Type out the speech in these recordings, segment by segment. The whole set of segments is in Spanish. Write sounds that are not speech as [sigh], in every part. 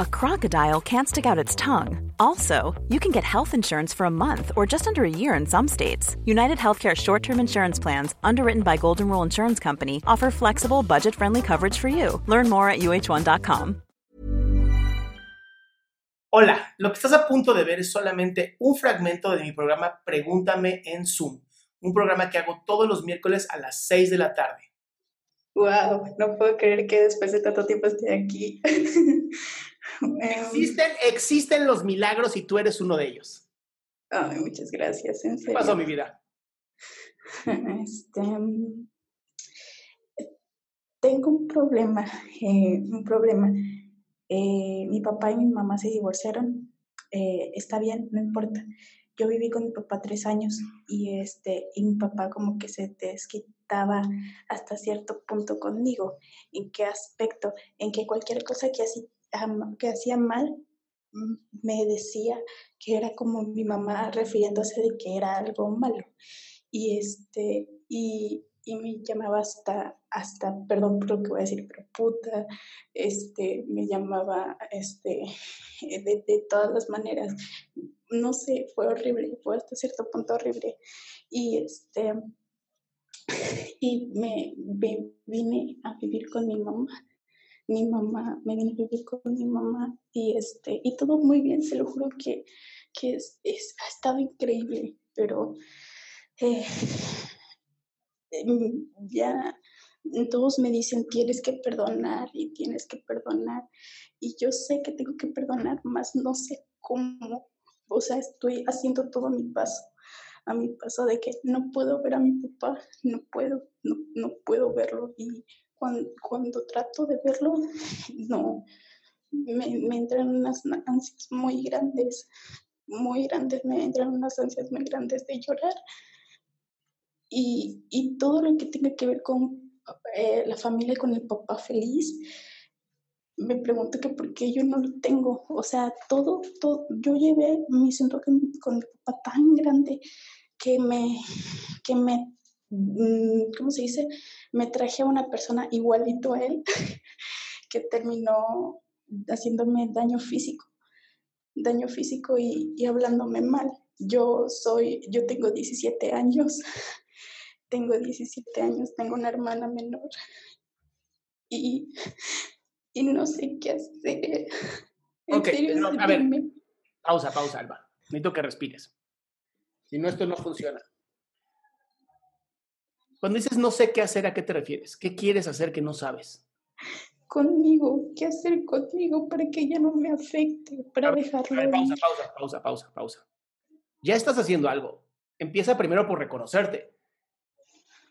a crocodile can't stick out its tongue. Also, you can get health insurance for a month or just under a year in some states. United Healthcare short term insurance plans, underwritten by Golden Rule Insurance Company, offer flexible, budget friendly coverage for you. Learn more at uh1.com. Hola, lo que estás a punto de ver es solamente un fragmento de mi programa Pregúntame en Zoom, un programa que hago todos los miércoles a las 6 de la tarde. Wow, no puedo creer que después de tanto tiempo esté aquí. [laughs] [laughs] existen, existen los milagros y tú eres uno de ellos. Ay, muchas gracias. ¿en ¿Qué pasó, mi vida? [laughs] Este, tengo un problema, eh, un problema. Eh, mi papá y mi mamá se divorciaron. Eh, está bien, no importa. Yo viví con mi papá tres años y este y mi papá como que se desquitaba hasta cierto punto conmigo. ¿En qué aspecto? En que cualquier cosa que, que hacía mal mm, me decía que era como mi mamá refiriéndose de que era algo malo. Y este y y me llamaba hasta, hasta, perdón por lo que voy a decir, pero puta, este, me llamaba, este, [laughs] de, de todas las maneras, no sé, fue horrible, fue hasta cierto punto horrible, y este, [laughs] y me, vine a vivir con mi mamá, mi mamá, me vine a vivir con mi mamá, y este, y todo muy bien, se lo juro que, que es, es, ha estado increíble, pero... Eh, Em, ya todos me dicen tienes que perdonar y tienes que perdonar y yo sé que tengo que perdonar, más no sé cómo, o sea, estoy haciendo todo a mi paso, a mi paso de que no puedo ver a mi papá, no puedo, no, no puedo verlo y cuando, cuando trato de verlo, [laughs] no, me, me entran unas ansias muy grandes, muy grandes, me entran unas ansias muy grandes de llorar y, y todo lo que tenga que ver con eh, la familia, con el papá feliz, me pregunto que por qué yo no lo tengo. O sea, todo, todo, yo llevé, me siento con, mi papá tan grande que me, que me, ¿cómo se dice? Me traje a una persona igualito a él [laughs] que terminó haciéndome daño físico, daño físico y, y hablándome mal. Yo soy, yo tengo 17 años [laughs] tengo 17 años, tengo una hermana menor y, [laughs] y no sé qué hacer. ok, a ver, pausa, pausa, Alba. Necesito que respires. Si no, esto no funciona. Cuando dices no sé qué hacer, ¿a qué te refieres? ¿Qué quieres hacer que no sabes? Conmigo, ¿qué hacer conmigo para que ella no me afecte, para dejarlo? pausa, pausa, pausa, pausa, pausa. Ya estás haciendo algo. Empieza primero por reconocerte.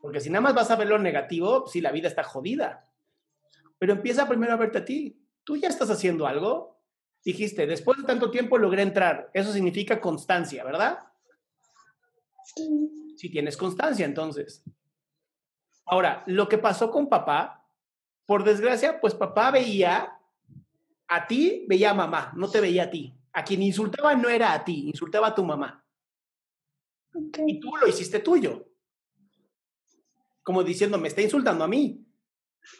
Porque si nada más vas a ver lo negativo, sí, la vida está jodida. Pero empieza primero a verte a ti. Tú ya estás haciendo algo. Dijiste, después de tanto tiempo logré entrar. Eso significa constancia, ¿verdad? Sí. Si tienes constancia, entonces. Ahora, lo que pasó con papá, por desgracia, pues papá veía a ti, veía a mamá, no te veía a ti. A quien insultaba no era a ti, insultaba a tu mamá. Y tú lo hiciste tuyo como diciendo, me está insultando a mí.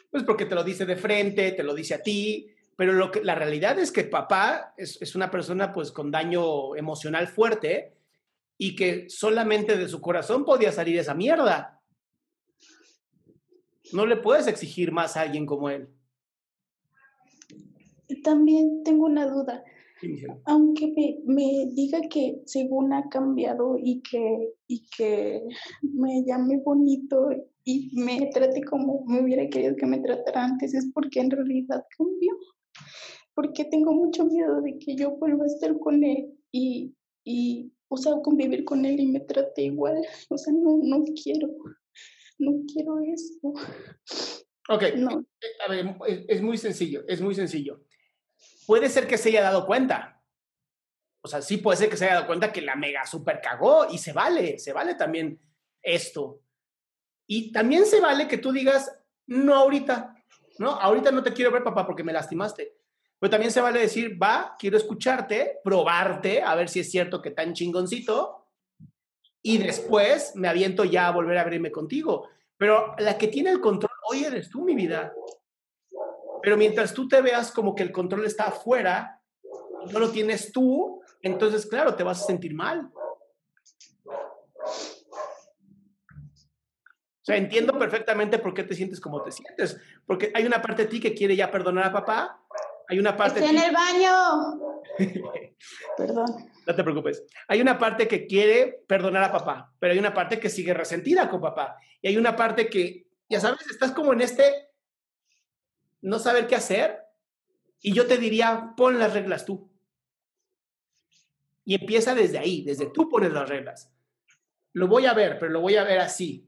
Pues porque te lo dice de frente, te lo dice a ti, pero lo que, la realidad es que papá es, es una persona pues con daño emocional fuerte y que solamente de su corazón podía salir esa mierda. No le puedes exigir más a alguien como él. También tengo una duda. Aunque me, me, diga que según ha cambiado y que, y que me llame bonito y me trate como me hubiera querido que me tratara antes, es porque en realidad cambió. porque tengo mucho miedo de que yo vuelva a estar con él y, y o sea, convivir con él y me trate igual. O sea, no, no quiero, no quiero eso. Ok, no. a ver, es muy sencillo, es muy sencillo. Puede ser que se haya dado cuenta. O sea, sí puede ser que se haya dado cuenta que la mega super cagó y se vale, se vale también esto. Y también se vale que tú digas, no ahorita, ¿no? Ahorita no te quiero ver, papá, porque me lastimaste. Pero también se vale decir, va, quiero escucharte, probarte, a ver si es cierto que tan chingoncito, y después me aviento ya a volver a abrirme contigo. Pero la que tiene el control hoy eres tú, mi vida. Pero mientras tú te veas como que el control está afuera, no lo tienes tú, entonces, claro, te vas a sentir mal. O sea, entiendo perfectamente por qué te sientes como te sientes, porque hay una parte de ti que quiere ya perdonar a papá, hay una parte... ¡Estoy en el baño! [laughs] Perdón. No te preocupes. Hay una parte que quiere perdonar a papá, pero hay una parte que sigue resentida con papá. Y hay una parte que, ya sabes, estás como en este no saber qué hacer. Y yo te diría, pon las reglas tú. Y empieza desde ahí, desde tú pones las reglas. Lo voy a ver, pero lo voy a ver así.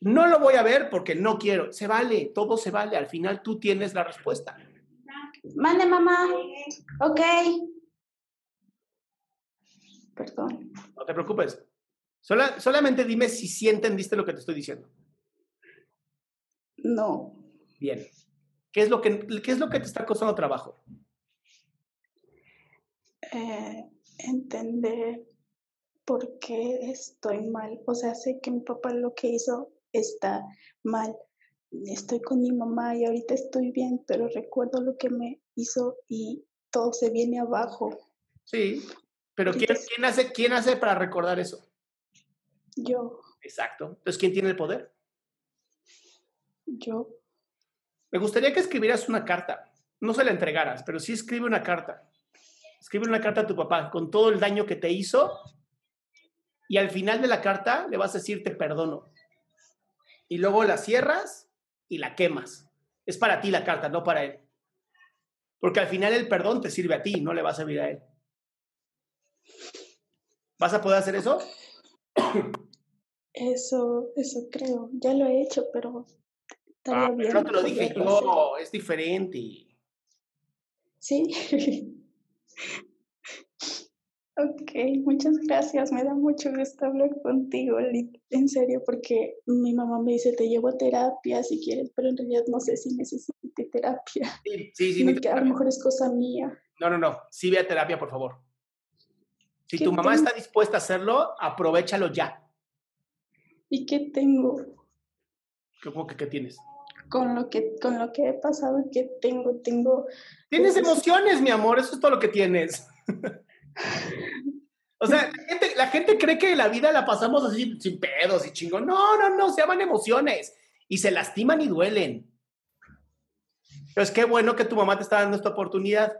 No lo voy a ver porque no quiero. Se vale, todo se vale. Al final tú tienes la respuesta. Mande, mamá. Ok. Perdón. No te preocupes. solamente dime si sí entendiste lo que te estoy diciendo. No. Bien. ¿Qué es lo que, qué es lo que te está costando trabajo? Eh, entender por qué estoy mal. O sea, sé que mi papá lo que hizo está mal. Estoy con mi mamá y ahorita estoy bien, pero recuerdo lo que me hizo y todo se viene abajo. Sí, pero ¿quién, ¿quién, hace, ¿quién hace para recordar eso? Yo. Exacto. Entonces, ¿quién tiene el poder? Yo. Me gustaría que escribieras una carta. No se la entregaras, pero sí escribe una carta. Escribe una carta a tu papá con todo el daño que te hizo y al final de la carta le vas a decir te perdono. Y luego la cierras y la quemas. Es para ti la carta, no para él. Porque al final el perdón te sirve a ti, no le va a servir a él. ¿Vas a poder hacer eso? Eso, eso creo. Ya lo he hecho, pero ah, bien. No te lo dije yo, es diferente. Sí. [laughs] Ok, muchas gracias. Me da mucho gusto hablar contigo, en serio, porque mi mamá me dice, te llevo terapia si quieres, pero en realidad no sé si necesite terapia. Sí, sí, sí. a lo mejor es cosa mía. No, no, no. Sí ve a terapia, por favor. Si tu mamá está dispuesta a hacerlo, aprovechalo ya. ¿Y qué tengo? ¿Cómo que qué tienes? Con lo que, con lo que he pasado, ¿qué tengo? Tengo... Tienes pues, emociones, mi amor, eso es todo lo que tienes. [laughs] O sea, la gente, cree que la vida la pasamos así sin pedos y chingón. No, no, no, se llaman emociones y se lastiman y duelen. Entonces, qué bueno que tu mamá te está dando esta oportunidad.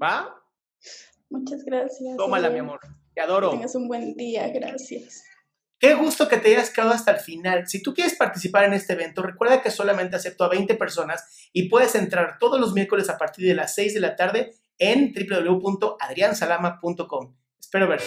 ¿Va? Muchas gracias. Tómala, mi amor. Te adoro. tengas un buen día, gracias. Qué gusto que te hayas quedado hasta el final. Si tú quieres participar en este evento, recuerda que solamente acepto a 20 personas y puedes entrar todos los miércoles a partir de las 6 de la tarde en www.adriansalama.com. Espero verte.